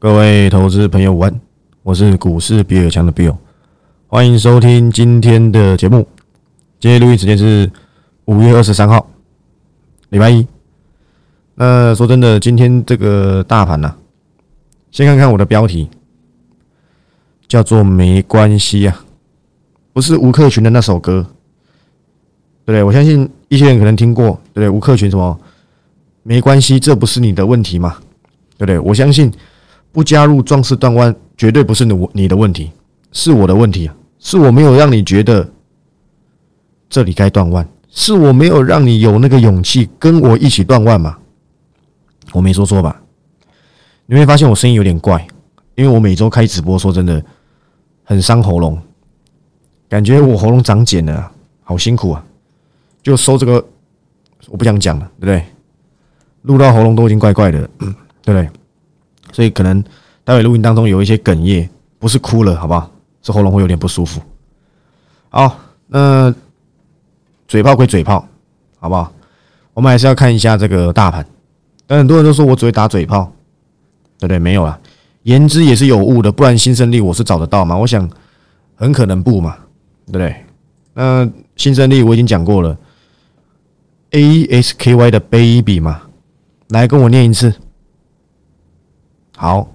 各位投资朋友，午安！我是股市比尔强的 Bill，欢迎收听今天的节目。今天录音时间是五月二十三号，礼拜一。那说真的，今天这个大盘呢，先看看我的标题，叫做“没关系”啊，不是吴克群的那首歌，对不对？我相信一些人可能听过，对不对？吴克群什么“没关系”，这不是你的问题嘛？对不对？我相信。不加入壮士断腕，绝对不是你你的问题，是我的问题！是我没有让你觉得这里该断腕，是我没有让你有那个勇气跟我一起断腕嘛？我没说错吧？你会发现我声音有点怪，因为我每周开直播，说真的很伤喉咙，感觉我喉咙长茧了，好辛苦啊！就收这个，我不想讲了，对不对？录到喉咙都已经怪怪的，对不对？所以可能待会录音当中有一些哽咽，不是哭了，好不好？是喉咙会有点不舒服。好，那嘴炮归嘴炮，好不好？我们还是要看一下这个大盘。但很多人都说我只会打嘴炮，对不对？没有啊，言之也是有物的，不然新胜利我是找得到吗？我想很可能不嘛，对不对？那新胜利我已经讲过了，A S K Y 的 baby 嘛，来跟我念一次。好，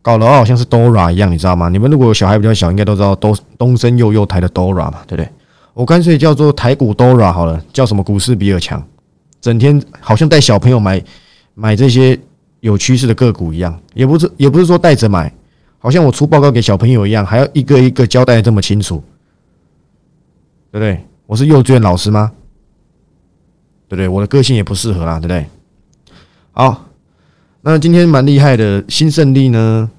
搞得好像是 Dora 一样，你知道吗？你们如果有小孩比较小，应该都知道东东升幼幼台的 Dora 嘛，对不对？我干脆叫做台股 Dora 好了，叫什么股市比尔强，整天好像带小朋友买买这些有趋势的个股一样，也不是也不是说带着买，好像我出报告给小朋友一样，还要一个一个交代的这么清楚，对不对？我是幼稚园老师吗？对不对？我的个性也不适合啦，对不对？好。那今天蛮厉害的，新胜利呢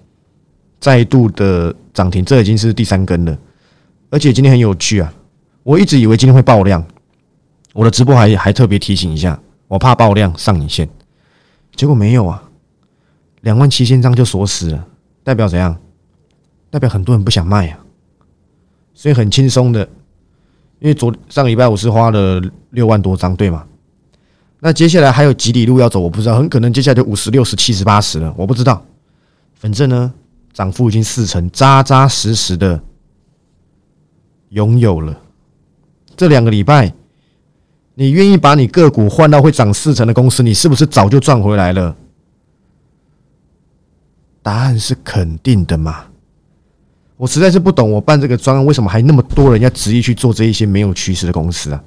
再度的涨停，这已经是第三根了。而且今天很有趣啊，我一直以为今天会爆量，我的直播还还特别提醒一下，我怕爆量上影线，结果没有啊，两万七千张就锁死了，代表怎样？代表很多人不想卖啊，所以很轻松的，因为昨上礼拜我是花了六万多张，对吗？那接下来还有几里路要走，我不知道，很可能接下来就五十六十七十八十了，我不知道。反正呢，涨幅已经四成，扎扎实实的拥有了。这两个礼拜，你愿意把你个股换到会涨四成的公司，你是不是早就赚回来了？答案是肯定的嘛。我实在是不懂，我办这个专案为什么还那么多人要执意去做这一些没有趋势的公司啊？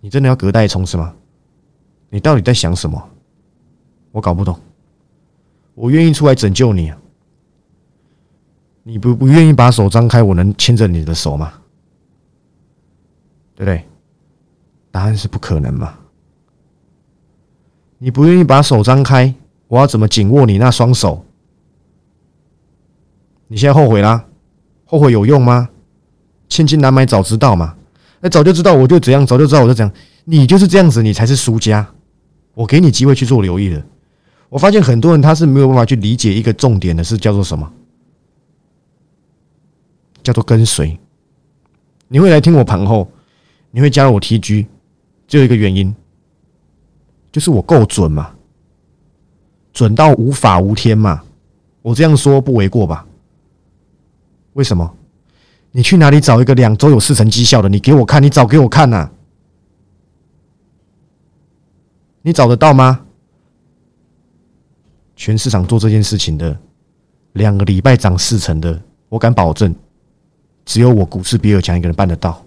你真的要隔代冲是吗？你到底在想什么？我搞不懂。我愿意出来拯救你，你不不愿意把手张开，我能牵着你的手吗？对不对？答案是不可能嘛。你不愿意把手张开，我要怎么紧握你那双手？你现在后悔啦？后悔有用吗？千金难买早知道嘛。那早就知道我就怎样，早就知道我就怎样。你就是这样子，你才是输家。我给你机会去做留意的。我发现很多人他是没有办法去理解一个重点的，是叫做什么？叫做跟随。你会来听我盘后，你会加入我 TG，只有一个原因，就是我够准嘛，准到无法无天嘛。我这样说不为过吧？为什么？你去哪里找一个两周有四成绩效的？你给我看，你找给我看呐！你找得到吗？全市场做这件事情的，两个礼拜涨四成的，我敢保证，只有我股市比尔强一个人办得到，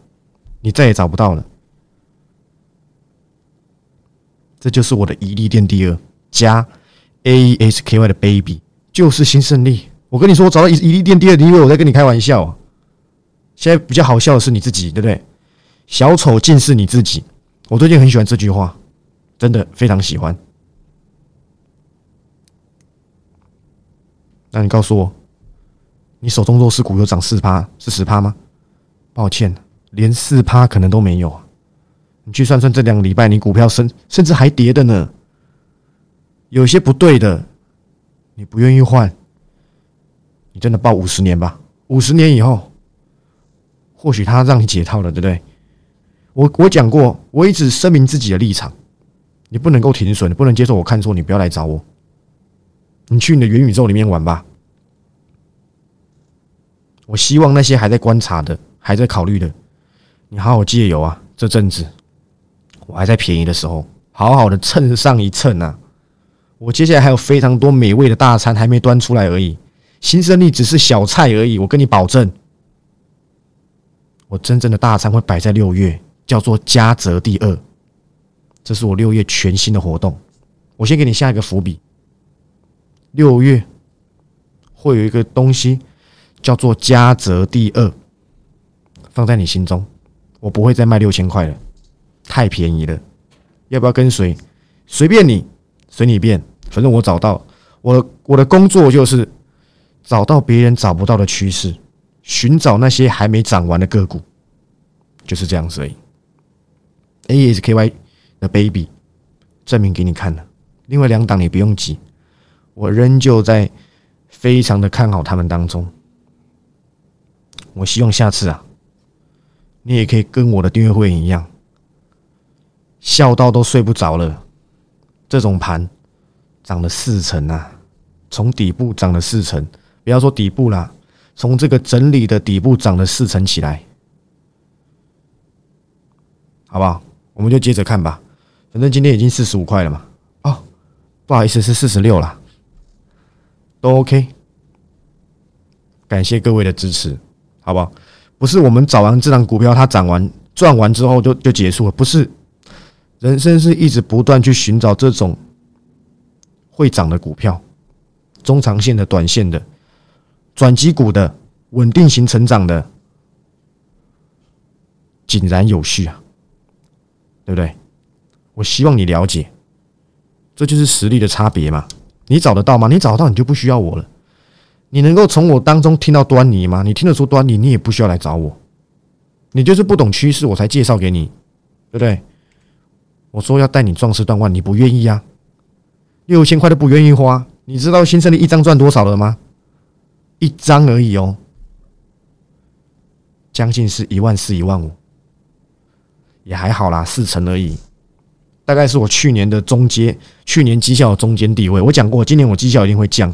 你再也找不到了。这就是我的一利店第二加 A S K Y 的 baby，就是新胜利。我跟你说，我找到一一利店第二，你以为我在跟你开玩笑？现在比较好笑的是你自己，对不对？小丑竟是你自己。我最近很喜欢这句话，真的非常喜欢。那你告诉我，你手中弱势股有涨四趴，是十趴吗？抱歉，连四趴可能都没有。你去算算，这两个礼拜你股票甚甚至还跌的呢。有些不对的，你不愿意换，你真的抱五十年吧？五十年以后。或许他让你解套了，对不对？我我讲过，我一直声明自己的立场，你不能够停损，你不能接受我看错，你不要来找我。你去你的元宇宙里面玩吧。我希望那些还在观察的、还在考虑的，你好好借由啊，这阵子我还在便宜的时候，好好的蹭上一蹭啊！我接下来还有非常多美味的大餐还没端出来而已，新胜利只是小菜而已。我跟你保证，我真正的大餐会摆在六月，叫做嘉泽第二，这是我六月全新的活动。我先给你下一个伏笔，六月会有一个东西。叫做嘉泽第二，放在你心中，我不会再卖六千块了，太便宜了。要不要跟随？随便你，随你便。反正我找到我我的工作就是找到别人找不到的趋势，寻找那些还没涨完的个股，就是这样子而已。A S K Y 的 Baby 证明给你看了。另外两档你不用急，我仍旧在非常的看好他们当中。我希望下次啊，你也可以跟我的订阅会员一样，笑到都睡不着了。这种盘涨了四成啊，从底部涨了四成，不要说底部啦，从这个整理的底部涨了四成起来，好不好？我们就接着看吧。反正今天已经四十五块了嘛。哦，不好意思，是四十六了，都 OK。感谢各位的支持。好不好？不是我们找完这张股票，它涨完赚完之后就就结束了，不是。人生是一直不断去寻找这种会涨的股票，中长线的、短线的、转机股的、稳定型成长的，井然有序啊，对不对？我希望你了解，这就是实力的差别嘛。你找得到吗？你找得到，你就不需要我了。你能够从我当中听到端倪吗？你听得出端倪，你也不需要来找我。你就是不懂趋势，我才介绍给你，对不对？我说要带你壮士断腕，你不愿意啊？六千块都不愿意花，你知道新胜利一张赚多少了吗？一张而已哦，将近是一万四、一万五，也还好啦，四成而已，大概是我去年的中阶，去年绩效的中间地位。我讲过，今年我绩效一定会降。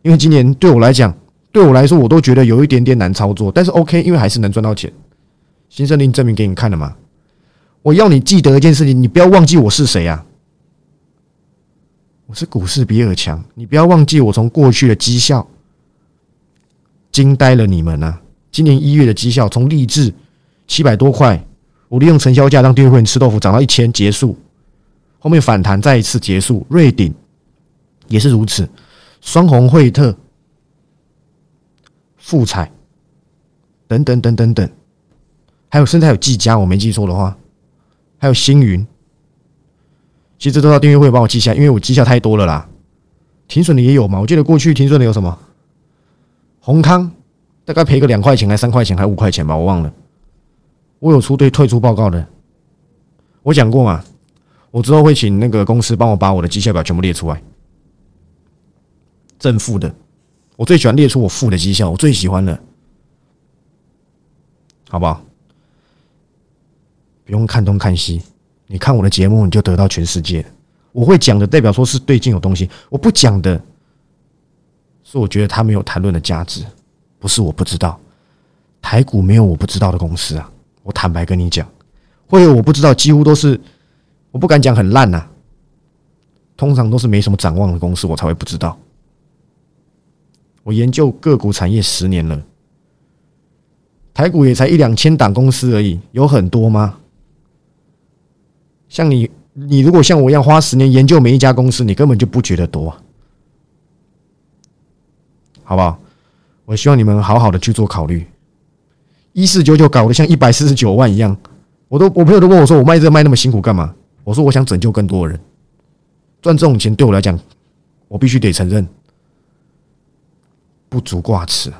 因为今年对我来讲，对我来说，我都觉得有一点点难操作。但是 OK，因为还是能赚到钱。新胜林证明给你看了吗？我要你记得一件事情，你不要忘记我是谁啊！我是股市比尔强，你不要忘记我从过去的绩效惊呆了你们啊！今年一月的绩效从励志七百多块，我利用成交价让订阅会员吃豆腐，涨到一千结束，后面反弹再一次结束，瑞鼎也是如此。双红惠特、富彩等等等等等，还有甚至还有技嘉，我没记错的话，还有星云，其实这都要订阅会帮我记下，因为我绩效太多了啦。停损的也有嘛？我记得过去停损的有什么？宏康大概赔个两块钱，还三块钱，还五块钱吧，我忘了。我有出对退出报告的，我讲过嘛？我之后会请那个公司帮我把我的绩效表全部列出来。正负的，我最喜欢列出我负的绩效，我最喜欢的，好不好？不用看东看西，你看我的节目，你就得到全世界。我会讲的，代表说是对劲有东西；我不讲的，是我觉得它没有谈论的价值。不是我不知道，台股没有我不知道的公司啊！我坦白跟你讲，会有我不知道，几乎都是我不敢讲很烂呐，通常都是没什么展望的公司，我才会不知道。我研究个股产业十年了，台股也才一两千档公司而已，有很多吗？像你，你如果像我一样花十年研究每一家公司，你根本就不觉得多，好不好？我希望你们好好的去做考虑。一四九九搞得像一百四十九万一样，我都我朋友都问我说，我卖这卖那么辛苦干嘛？我说我想拯救更多人，赚这种钱对我来讲，我必须得承认。不足挂齿。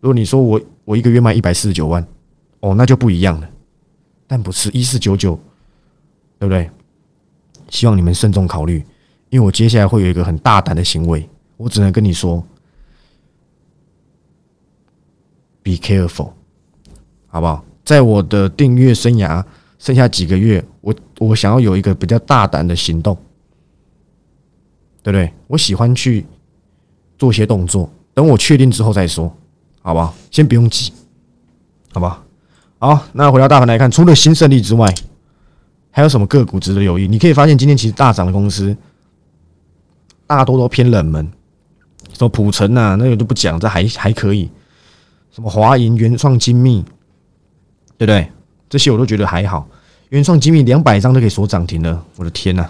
如果你说我我一个月卖一百四十九万，哦，那就不一样了。但不是一四九九，对不对？希望你们慎重考虑，因为我接下来会有一个很大胆的行为，我只能跟你说，be careful，好不好？在我的订阅生涯剩下几个月，我我想要有一个比较大胆的行动，对不对？我喜欢去做些动作，等我确定之后再说，好不好？先不用急，好不好？好，那回到大盘来看，除了新胜利之外，还有什么个股值得留意？你可以发现，今天其实大涨的公司大多都偏冷门，什么普成啊，那个就不讲，这还还可以。什么华银、原创精密，对不对？这些我都觉得还好。原创精密两百张都可以锁涨停了，我的天呐！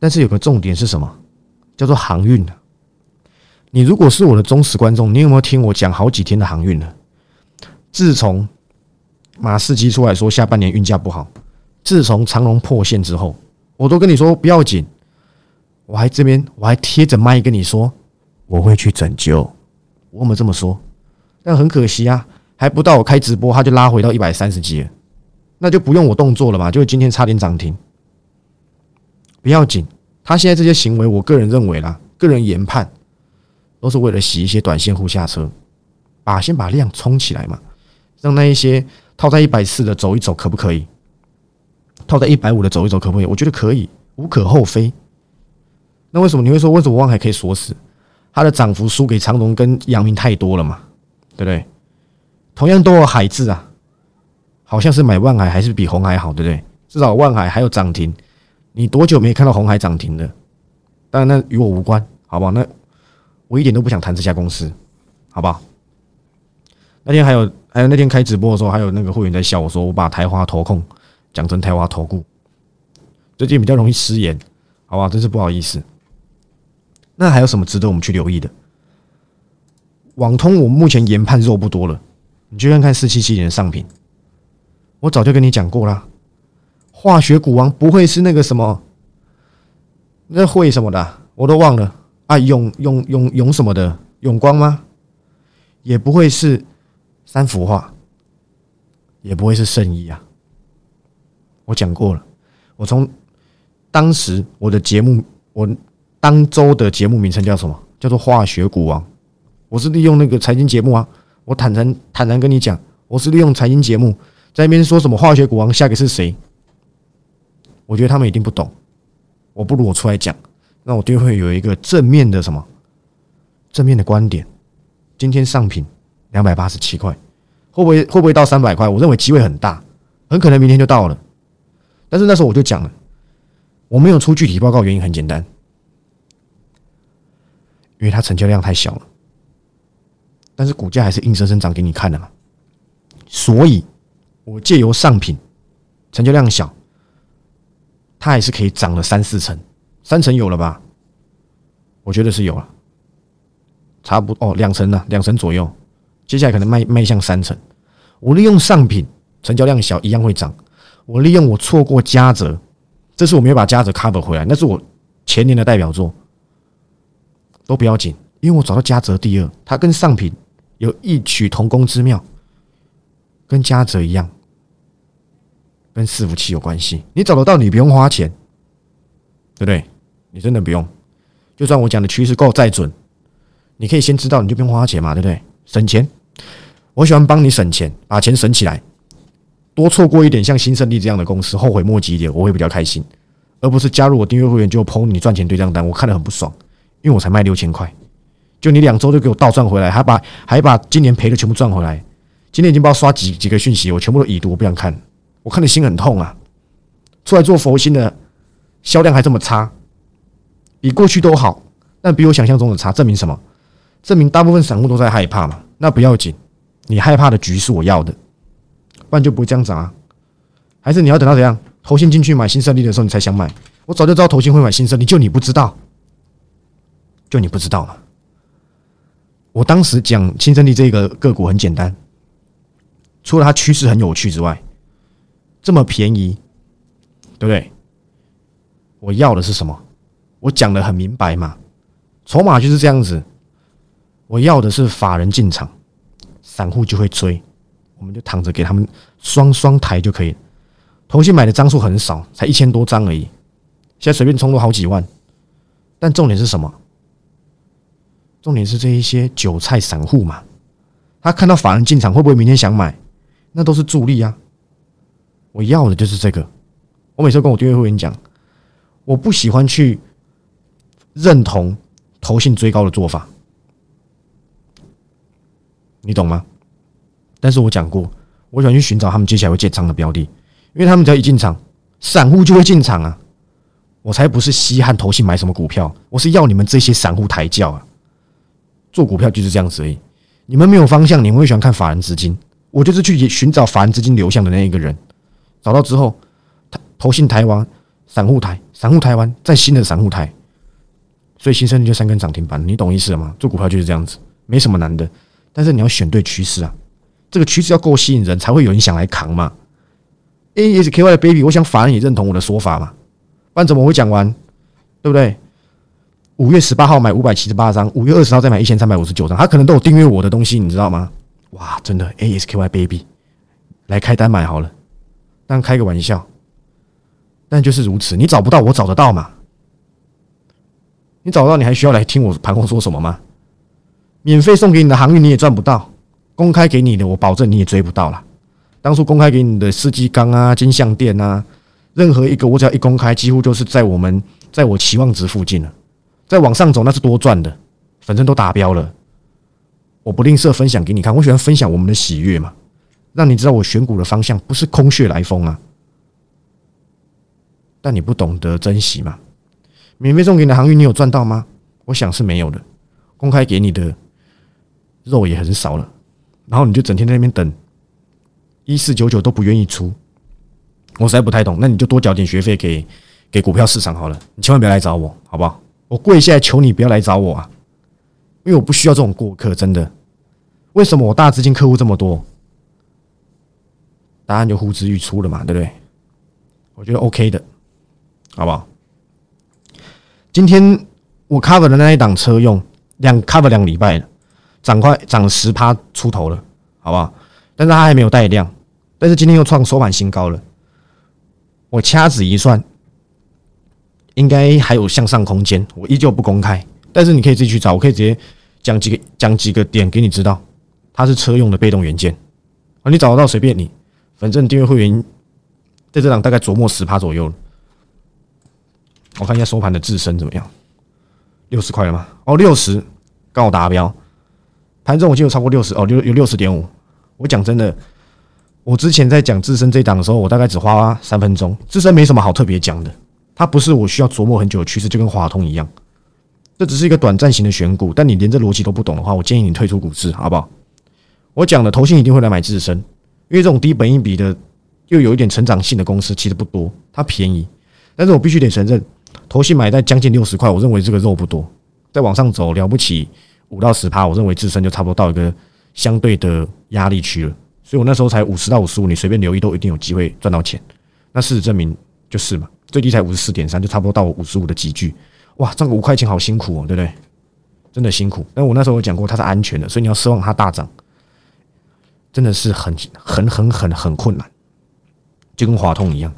但是有个重点是什么？叫做航运你如果是我的忠实观众，你有没有听我讲好几天的航运呢？自从马士基出来说下半年运价不好，自从长龙破线之后，我都跟你说不要紧，我还这边我还贴着麦跟你说我会去拯救，我有没有这么说？但很可惜啊，还不到我开直播，他就拉回到一百三十几了，那就不用我动作了嘛，就今天差点涨停，不要紧，他现在这些行为，我个人认为啦，个人研判都是为了洗一些短线户下车，把先把量冲起来嘛，让那一些。套在一百四的走一走可不可以？套在一百五的走一走可不可以？我觉得可以，无可厚非。那为什么你会说为什么望海可以锁死？它的涨幅输给长隆跟阳明太多了嘛？对不对？同样都有海字啊，好像是买万海还是比红海好，对不对？至少万海还有涨停，你多久没看到红海涨停的？当然那与我无关，好不好？那我一点都不想谈这家公司，好不好？那天还有。还有那天开直播的时候，还有那个会员在笑我说我把台花投控讲成台花投顾，最近比较容易失言，好不好，真是不好意思。那还有什么值得我们去留意的？网通我目前研判肉不多了，你去看看四七七年的上品，我早就跟你讲过了，化学股王不会是那个什么，那会什么的我都忘了啊，永永永永什么的永光吗？也不会是。三幅画也不会是圣衣啊！我讲过了，我从当时我的节目，我当周的节目名称叫什么？叫做化学股王。我是利用那个财经节目啊，我坦然坦然跟你讲，我是利用财经节目在那边说什么化学股王，下个是谁？我觉得他们一定不懂，我不如我出来讲，那我就会有一个正面的什么正面的观点。今天上品。两百八十七块，会不会会不会到三百块？我认为机会很大，很可能明天就到了。但是那时候我就讲了，我没有出具体报告，原因很简单，因为它成交量太小了。但是股价还是硬生生涨给你看的嘛。所以，我借由上品成交量小，它还是可以涨了三四成，三成有了吧？我觉得是有了，差不哦，两成呢，两成左右。接下来可能迈迈向三成，我利用上品成交量小一样会涨。我利用我错过嘉泽，这次我没有把嘉泽 cover 回来，那是我前年的代表作，都不要紧，因为我找到嘉泽第二，它跟上品有异曲同工之妙，跟嘉泽一样，跟伺服器有关系。你找得到，你不用花钱，对不对？你真的不用，就算我讲的趋势够再准，你可以先知道，你就不用花钱嘛，对不对？省钱，我喜欢帮你省钱，把钱省起来，多错过一点像新胜利这样的公司，后悔莫及一点，我会比较开心，而不是加入我订阅会员就捧你赚钱对账单，我看得很不爽，因为我才卖六千块，就你两周就给我倒赚回来，还把还把今年赔的全部赚回来，今天已经不知道刷几几个讯息，我全部都已读，我不想看，我看的心很痛啊，出来做佛心的销量还这么差，比过去都好，但比我想象中的差，证明什么？证明大部分散户都在害怕嘛？那不要紧，你害怕的局是我要的，不然就不会这样涨啊。还是你要等到怎样投信进去买新胜利的时候你才想买？我早就知道投信会买新胜利，就你不知道，就你不知道嘛。我当时讲新胜利这个个股很简单，除了它趋势很有趣之外，这么便宜，对不对？我要的是什么？我讲的很明白嘛，筹码就是这样子。我要的是法人进场，散户就会追，我们就躺着给他们双双抬就可以。同信买的张数很少，才一千多张而已，现在随便冲都好几万。但重点是什么？重点是这一些韭菜散户嘛，他看到法人进场，会不会明天想买？那都是助力啊！我要的就是这个。我每次跟我订阅会员讲，我不喜欢去认同投信追高的做法，你懂吗？但是我讲过，我喜欢去寻找他们接下来会建仓的标的，因为他们只要一进场，散户就会进场啊。我才不是稀罕投信买什么股票，我是要你们这些散户抬轿啊！做股票就是这样子而已。你们没有方向，你们会喜欢看法人资金，我就是去寻找法人资金流向的那一个人。找到之后，投投信台湾散户台，散户台湾再新的散户台，所以新生就三根涨停板，你懂意思了吗？做股票就是这样子，没什么难的。但是你要选对趋势啊，这个趋势要够吸引人，才会有人想来扛嘛。A S K Y 的 baby，我想法人也认同我的说法嘛。不然怎么会讲完？对不对？五月十八号买五百七十八张，五月二十号再买一千三百五十九张，他可能都有订阅我的东西，你知道吗？哇，真的 A S K Y baby 来开单买好了，但开个玩笑，但就是如此。你找不到，我找得到嘛？你找到，你还需要来听我盘后说什么吗？免费送给你的航运你也赚不到，公开给你的，我保证你也追不到了。当初公开给你的世纪钢啊、金相店啊。任何一个我只要一公开，几乎就是在我们在我期望值附近了。再往上走那是多赚的，反正都达标了。我不吝啬分享给你看，我喜欢分享我们的喜悦嘛，让你知道我选股的方向不是空穴来风啊。但你不懂得珍惜嘛？免费送给你的航运，你有赚到吗？我想是没有的。公开给你的肉也很少了，然后你就整天在那边等，一四九九都不愿意出。我实在不太懂，那你就多缴点学费给给股票市场好了。你千万不要来找我，好不好？我跪下来求你不要来找我啊！因为我不需要这种过客，真的。为什么我大资金客户这么多？答案就呼之欲出了嘛，对不对？我觉得 OK 的，好不好？今天我 cover 的那一档车用两 cover 两礼拜了，涨快涨十趴出头了，好不好？但是它还没有带量，但是今天又创收盘新高了。我掐指一算，应该还有向上空间。我依旧不公开，但是你可以自己去找。我可以直接讲几个讲几个点给你知道，它是车用的被动元件啊。你找得到随便你，反正订阅会员在这档大概琢磨十趴左右我看一下收盘的自身怎么样？六十块了吗？哦，六十刚好达标。盘中我记得超过六十哦，六有六十点五。我讲真的。我之前在讲自身这档的时候，我大概只花三分钟。自身没什么好特别讲的，它不是我需要琢磨很久的趋势，就跟华通一样。这只是一个短暂型的选股，但你连这逻辑都不懂的话，我建议你退出股市，好不好？我讲的投信一定会来买自身，因为这种低本益比的又有一点成长性的公司其实不多，它便宜。但是我必须得承认，投信买在将近六十块，我认为这个肉不多。再往上走了不起五到十趴，我认为自身就差不多到一个相对的压力区了。所以我那时候才五十到五十五，你随便留意都一定有机会赚到钱。那事实证明就是嘛，最低才五十四点三，就差不多到五十五的集聚。哇，赚个五块钱好辛苦哦，对不对？真的辛苦。但我那时候有讲过，它是安全的，所以你要奢望它大涨，真的是很很很很很困难。就跟华通一样，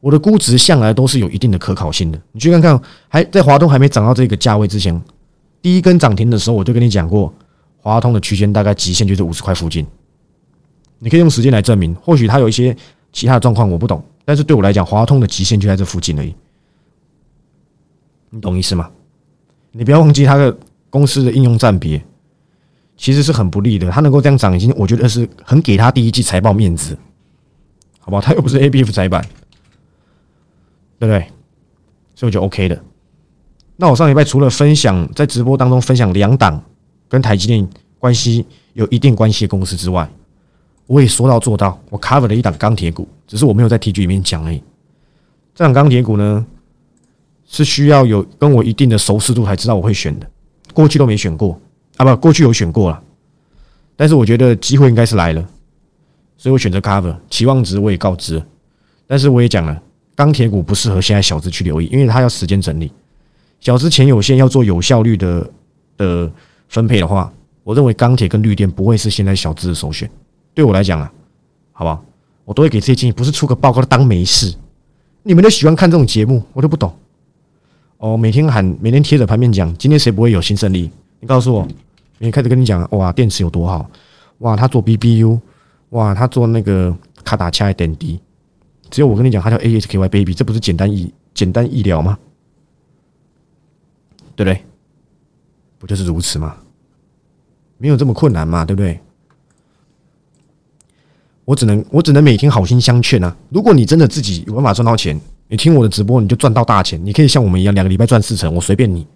我的估值向来都是有一定的可考性的。你去看看，还在华通还没涨到这个价位之前，第一根涨停的时候，我就跟你讲过，华通的区间大概极限就是五十块附近。你可以用时间来证明，或许它有一些其他的状况我不懂，但是对我来讲，华通的极限就在这附近而已。你懂意思吗？你不要忘记它的公司的应用占比，其实是很不利的。它能够这样涨，已经我觉得是很给他第一季财报面子，好不好？它又不是 A B F 窄板，对不对？所以我就 OK 的。那我上礼拜除了分享在直播当中分享两档跟台积电关系有一定关系的公司之外，我也说到做到，我 cover 了一档钢铁股，只是我没有在 T G 里面讲而已。这档钢铁股呢，是需要有跟我一定的熟识度才知道我会选的，过去都没选过啊，不，过去有选过了，但是我觉得机会应该是来了，所以我选择 cover，期望值我也告知，但是我也讲了，钢铁股不适合现在小资去留意，因为它要时间整理，小资钱有限，要做有效率的的分配的话，我认为钢铁跟绿电不会是现在小资的首选。对我来讲啊，好不好？我都会给这些建议，不是出个报告当没事。你们都喜欢看这种节目，我都不懂。哦，每天喊，每天贴着盘面讲，今天谁不会有新胜利？你告诉我，明天开始跟你讲，哇，电池有多好？哇，他做 BBU，哇，他做那个卡打恰点滴，只有我跟你讲，他叫 ASKY Baby，这不是简单医简单医疗吗？对不对？不就是如此吗？没有这么困难嘛，对不对？我只能我只能每天好心相劝啊！如果你真的自己有办法赚到钱，你听我的直播你就赚到大钱，你可以像我们一样两个礼拜赚四成，我随便你，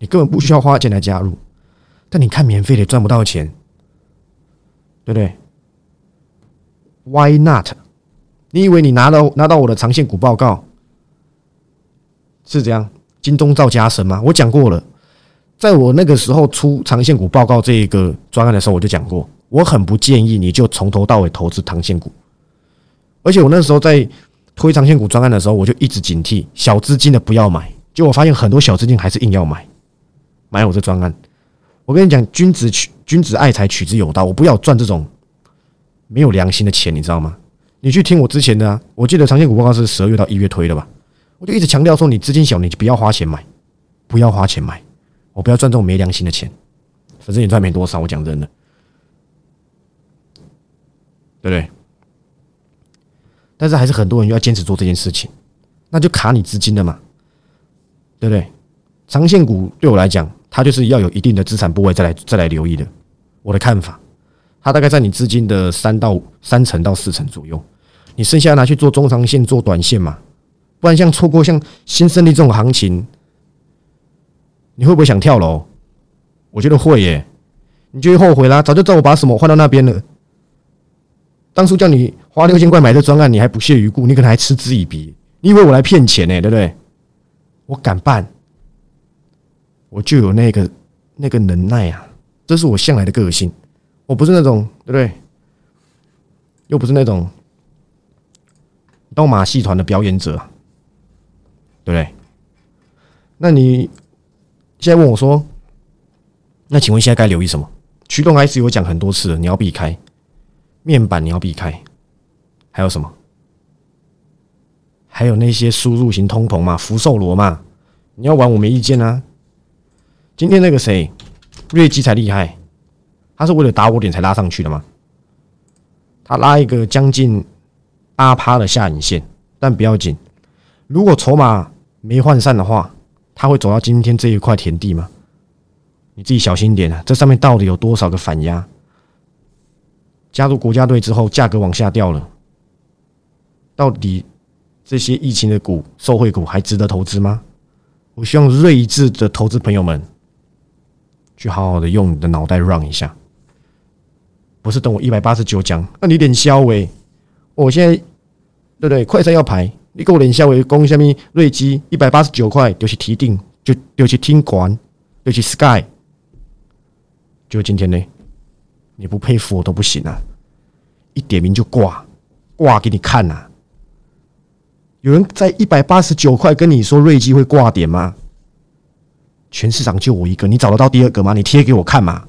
你根本不需要花钱来加入。但你看免费的赚不到钱，对不对？Why not？你以为你拿到拿到我的长线股报告是这样金钟罩加身吗？我讲过了，在我那个时候出长线股报告这一个专案的时候，我就讲过。我很不建议你就从头到尾投资长线股，而且我那时候在推长线股专案的时候，我就一直警惕小资金的不要买。就我发现很多小资金还是硬要买，买我这专案。我跟你讲，君子取君子爱财，取之有道。我不要赚这种没有良心的钱，你知道吗？你去听我之前的，我记得长线股报告是十二月到一月推的吧？我就一直强调说，你资金小，你就不要花钱买，不要花钱买，我不要赚这种没良心的钱。反正也赚没多少，我讲真的。对不对？但是还是很多人要坚持做这件事情，那就卡你资金了嘛，对不对？长线股对我来讲，它就是要有一定的资产部位再来再来留意的。我的看法，它大概在你资金的三到三成到四成左右，你剩下拿去做中长线、做短线嘛。不然像错过像新胜利这种行情，你会不会想跳楼？我觉得会耶，你就会后悔啦。早就知道我把什么换到那边了。当初叫你花六千块买这专案，你还不屑一顾，你可能还嗤之以鼻。你以为我来骗钱呢？对不对？我敢办，我就有那个那个能耐啊！这是我向来的个性。我不是那种对不对？又不是那种刀马戏团的表演者，对不对？那你现在问我说，那请问现在该留意什么？驱动 IC 我讲很多次了，你要避开。面板你要避开，还有什么？还有那些输入型通膨嘛，福寿螺嘛，你要玩我没意见啊。今天那个谁，瑞基才厉害，他是为了打我点才拉上去的吗？他拉一个将近八趴的下影线，但不要紧，如果筹码没涣散的话，他会走到今天这一块田地吗？你自己小心点啊，这上面到底有多少个反压？加入国家队之后，价格往下掉了。到底这些疫情的股、受惠股还值得投资吗？我希望睿智的投资朋友们去好好的用你的脑袋 run 一下，不是等我一百八十九讲，那你脸消喂！我现在对不对？快餐要排，你给我脸消喂，攻下面瑞基一百八十九块，就去提定，就就去听管，就去 sky，就今天呢？你不佩服我都不行啊！一点名就挂，挂给你看呐！有人在一百八十九块跟你说瑞基会挂点吗？全市场就我一个，你找得到第二个吗？你贴给我看嘛！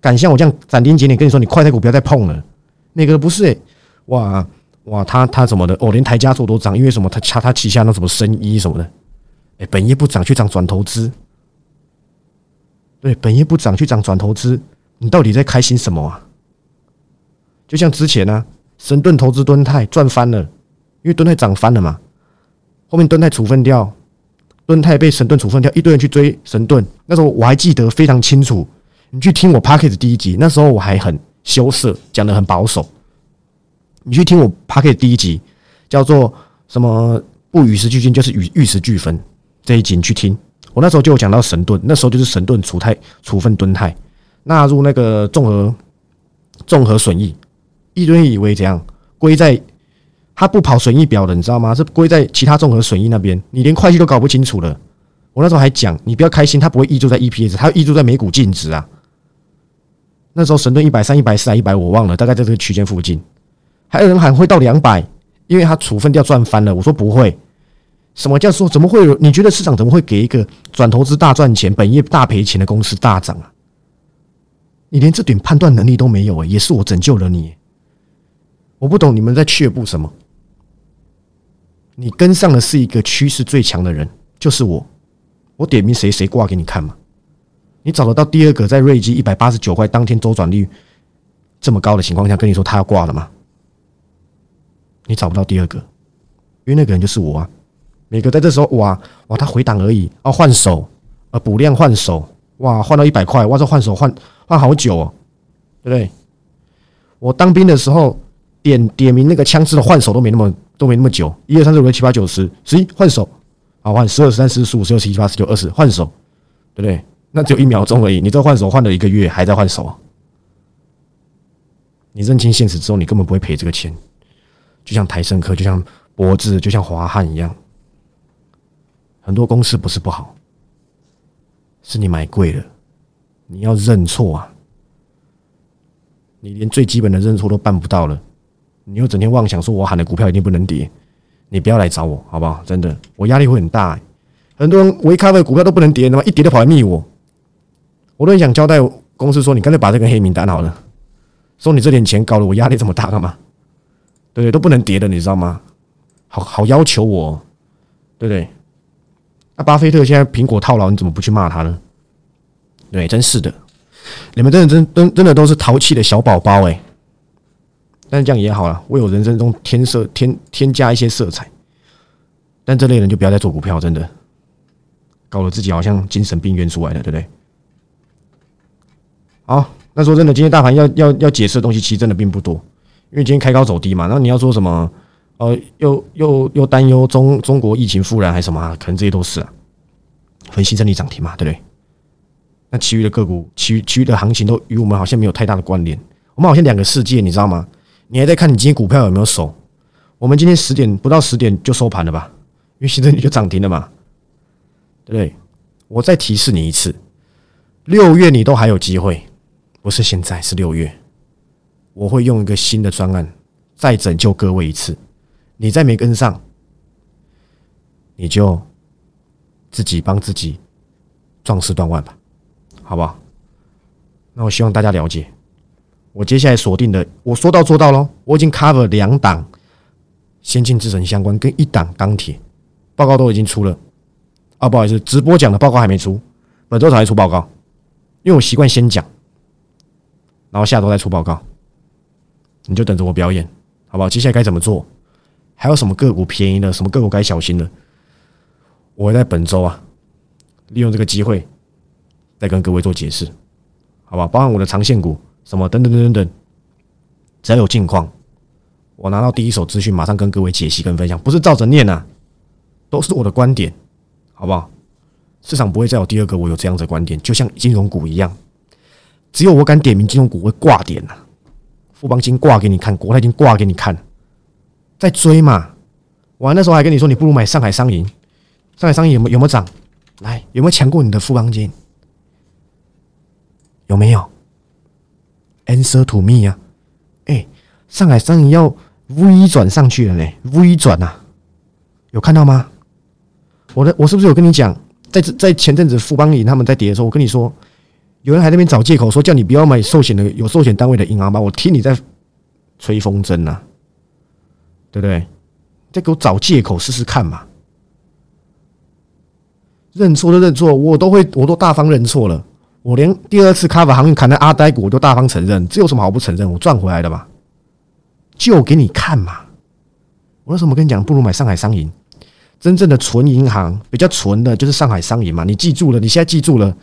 敢像我这样斩钉截铁跟你说，你快台股不要再碰了。那个不是哎，哇哇，他他怎么的？哦，连台加做都涨，因为什么？他掐他旗下那什么生意什么的，哎，本业不涨去涨转投资，对，本业不涨去涨转投资。你到底在开心什么啊？就像之前呢，神盾投资敦泰赚翻了，因为敦泰涨翻了嘛。后面敦泰处分掉，敦泰被神盾处分掉，一堆人去追神盾。那时候我还记得非常清楚，你去听我 p a c k e t 第一集，那时候我还很羞涩，讲的很保守。你去听我 p a c k e t 第一集，叫做什么不与时俱进，就是与玉石俱焚这一集，你去听。我那时候就有讲到神盾，那时候就是神盾处泰处分敦泰。纳入那个综合综合损益，一堆以为怎样归在他不跑损益表的，你知道吗？是归在其他综合损益那边，你连会计都搞不清楚了。我那时候还讲，你不要开心，它不会溢注在 EPS，它溢注在每股净值啊。那时候神盾一百三、一百四还一百，我忘了，大概在这个区间附近。还有人喊会到两百，因为他处分掉赚翻了。我说不会，什么叫说怎么会有？你觉得市场怎么会给一个转投资大赚钱、本业大赔钱的公司大涨啊？你连这点判断能力都没有哎，也是我拯救了你。我不懂你们在却步什么。你跟上的是一个趋势最强的人，就是我。我点名谁谁挂给你看嘛？你找得到第二个在瑞基一百八十九块当天周转率这么高的情况下跟你说他要挂了吗？你找不到第二个，因为那个人就是我啊。每个在这时候哇哇，他回档而已，哦换手，呃补量换手，哇换到一百块，哇这换手换换好久哦，对不对？我当兵的时候点点名那个枪支的换手都没那么都没那么久，一二三四五六七八九十十一换手，啊换十二十三十四十五十六十七八十九二十换手，对不对？那只有一秒钟而已，你这换手换了一个月还在换手，你认清现实之后，你根本不会赔这个钱，就像台盛科，就像博智，就像华汉一样。很多公司不是不好，是你买贵了，你要认错啊！你连最基本的认错都办不到了，你又整天妄想说我喊的股票一定不能跌，你不要来找我好不好？真的，我压力会很大。很多人维咖的股票都不能跌，那么一跌就跑来密我，我都很想交代公司说，你干脆把这个黑名单好了，说你这点钱，搞得我压力这么大干嘛？对不对？都不能跌的，你知道吗？好好要求我，对不对？那巴菲特现在苹果套牢，你怎么不去骂他呢？对，真是的，你们真的真真真的都是淘气的小宝宝哎。但是这样也好了，为我人生中添色添添加一些色彩。但这类人就不要再做股票，真的，搞得自己好像精神病院出来的，对不对？好，那说真的，今天大盘要要要解释的东西其实真的并不多，因为今天开高走低嘛。然后你要说什么？呃，又又又担忧中中国疫情复燃还是什么？可能这些都是啊。分析整理涨停嘛，对不对？那其余的个股，其余其余的行情都与我们好像没有太大的关联。我们好像两个世界，你知道吗？你还在看你今天股票有没有守？我们今天十点不到十点就收盘了吧？因为现在你就涨停了嘛，对不对？我再提示你一次，六月你都还有机会，不是现在，是六月。我会用一个新的专案再拯救各位一次。你再没跟上，你就自己帮自己壮士断腕吧，好不好？那我希望大家了解，我接下来锁定的，我说到做到喽。我已经 cover 两档先进制程相关，跟一档钢铁报告都已经出了。啊，不好意思，直播讲的报告还没出，本周才出报告，因为我习惯先讲，然后下周再出报告。你就等着我表演，好不好？接下来该怎么做？还有什么个股便宜的？什么个股该小心的？我会在本周啊，利用这个机会再跟各位做解释，好吧？包含我的长线股，什么等等等等等，只要有近况，我拿到第一手资讯，马上跟各位解析跟分享，不是照着念呐，都是我的观点，好不好？市场不会再有第二个我有这样的观点，就像金融股一样，只有我敢点名金融股会挂点呐，富邦金挂给你看，国泰金挂给你看。在追嘛？我那时候还跟你说，你不如买上海商银。上海商银有没有没有涨？来，有没有抢过你的富邦金？有没有？Answer to me 啊！哎，上海商银要 V 转上去了呢，V 转呐，有看到吗？我的我是不是有跟你讲，在在前阵子富邦银他们在跌的时候，我跟你说，有人还那边找借口说叫你不要买寿险的有寿险单位的银行吧？我听你在吹风筝呐！对不对？再给我找借口试试看嘛！认错就认错，我都会，我都大方认错了。我连第二次卡法航运砍的阿呆股，我都大方承认，这有什么好不承认？我赚回来的嘛，就给你看嘛！我为什么跟你讲，不如买上海商银，真正的纯银行，比较纯的，就是上海商银嘛。你记住了，你现在记住了，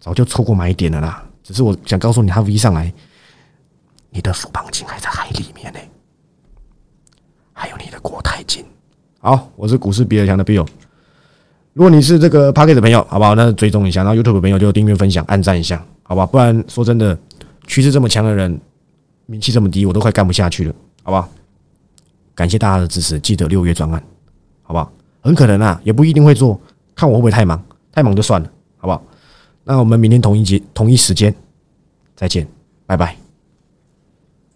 早就错过买点了啦。只是我想告诉你，它 V 上来，你的富邦金还在海里面呢。还有你的国泰金，好，我是股市比尔强的 Bill。如果你是这个 p a c k e t 的朋友，好不好？那追踪一下，然后 YouTube 的朋友就订阅、分享、按赞一下，好吧？不然说真的，趋势这么强的人，名气这么低，我都快干不下去了，好吧？感谢大家的支持，记得六月专案，好不好？很可能啊，也不一定会做，看我会不会太忙，太忙就算了，好不好？那我们明天同一节、同一时间再见，拜拜。